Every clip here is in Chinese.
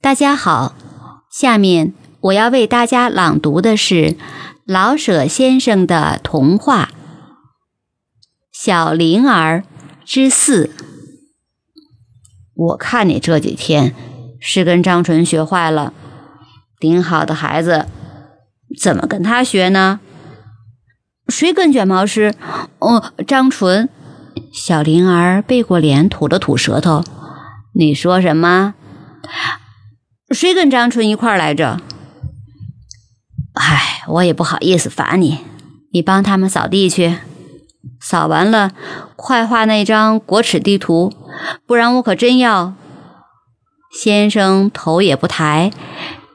大家好，下面我要为大家朗读的是老舍先生的童话《小灵儿之四》。我看你这几天是跟张纯学坏了，顶好的孩子怎么跟他学呢？谁跟卷毛师？哦，张纯。小灵儿背过脸，吐了吐舌头。你说什么？谁跟张纯一块来着？唉，我也不好意思罚你，你帮他们扫地去，扫完了快画那张国耻地图，不然我可真要。先生头也不抬，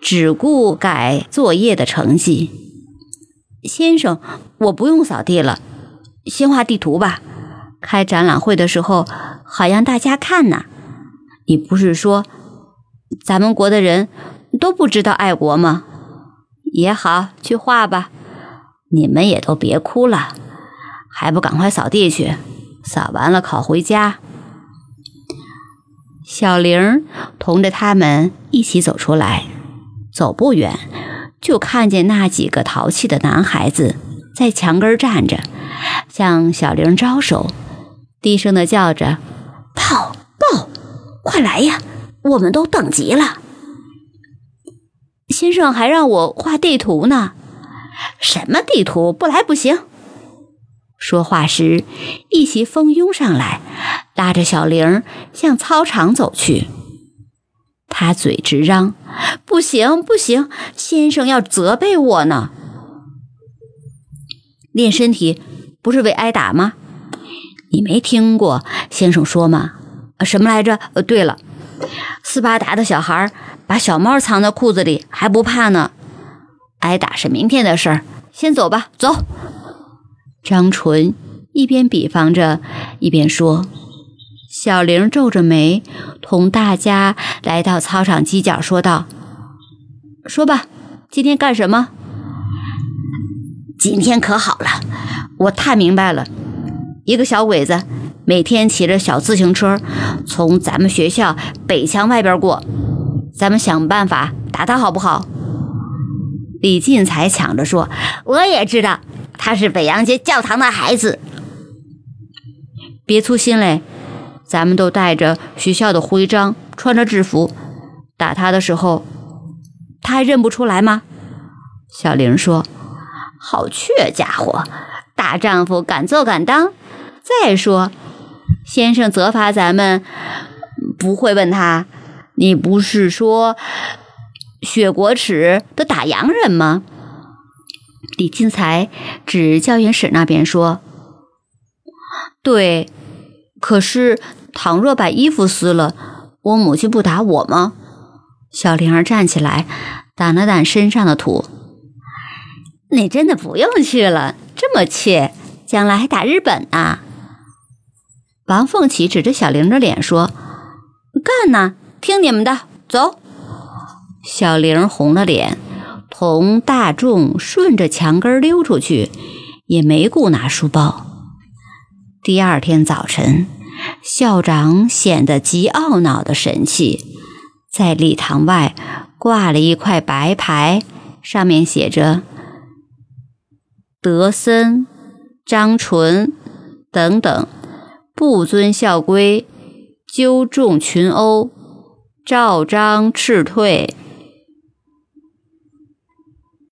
只顾改作业的成绩。先生，我不用扫地了，先画地图吧。开展览会的时候，好让大家看呢。你不是说？咱们国的人都不知道爱国吗？也好，去画吧。你们也都别哭了，还不赶快扫地去？扫完了考回家。小玲同着他们一起走出来，走不远，就看见那几个淘气的男孩子在墙根站着，向小玲招手，低声的叫着：“报报，快来呀！”我们都等急了，先生还让我画地图呢。什么地图？不来不行。说话时，一齐蜂拥上来，拉着小玲向操场走去。他嘴直嚷：“不行，不行！先生要责备我呢。练身体不是为挨打吗？你没听过先生说吗？什么来着？呃，对了。” 斯巴达的小孩把小猫藏在裤子里还不怕呢，挨打是明天的事儿。先走吧，走。张纯一边比方着，一边说。小玲皱着眉，同大家来到操场犄角，说道：“说吧，今天干什么？今天可好了，我太明白了，一个小鬼子。”每天骑着小自行车从咱们学校北墙外边过，咱们想办法打他好不好？李进才抢着说：“我也知道他是北洋街教堂的孩子。”别粗心嘞，咱们都带着学校的徽章，穿着制服，打他的时候，他还认不出来吗？小玲说：“好倔家伙，大丈夫敢做敢当。再说。”先生责罚咱们，不会问他：“你不是说雪国耻的打洋人吗？”李进才指教员室那边说：“对，可是倘若把衣服撕了，我母亲不打我吗？”小玲儿站起来，掸了掸身上的土：“你真的不用去了，这么怯，将来还打日本呢。”王凤起指着小玲的脸说：“干呐，听你们的，走。”小玲红了脸，同大众顺着墙根溜出去，也没顾拿书包。第二天早晨，校长显得极懊恼的神气，在礼堂外挂了一块白牌，上面写着“德森、张纯等等”。不遵校规，纠众群殴，赵章斥退。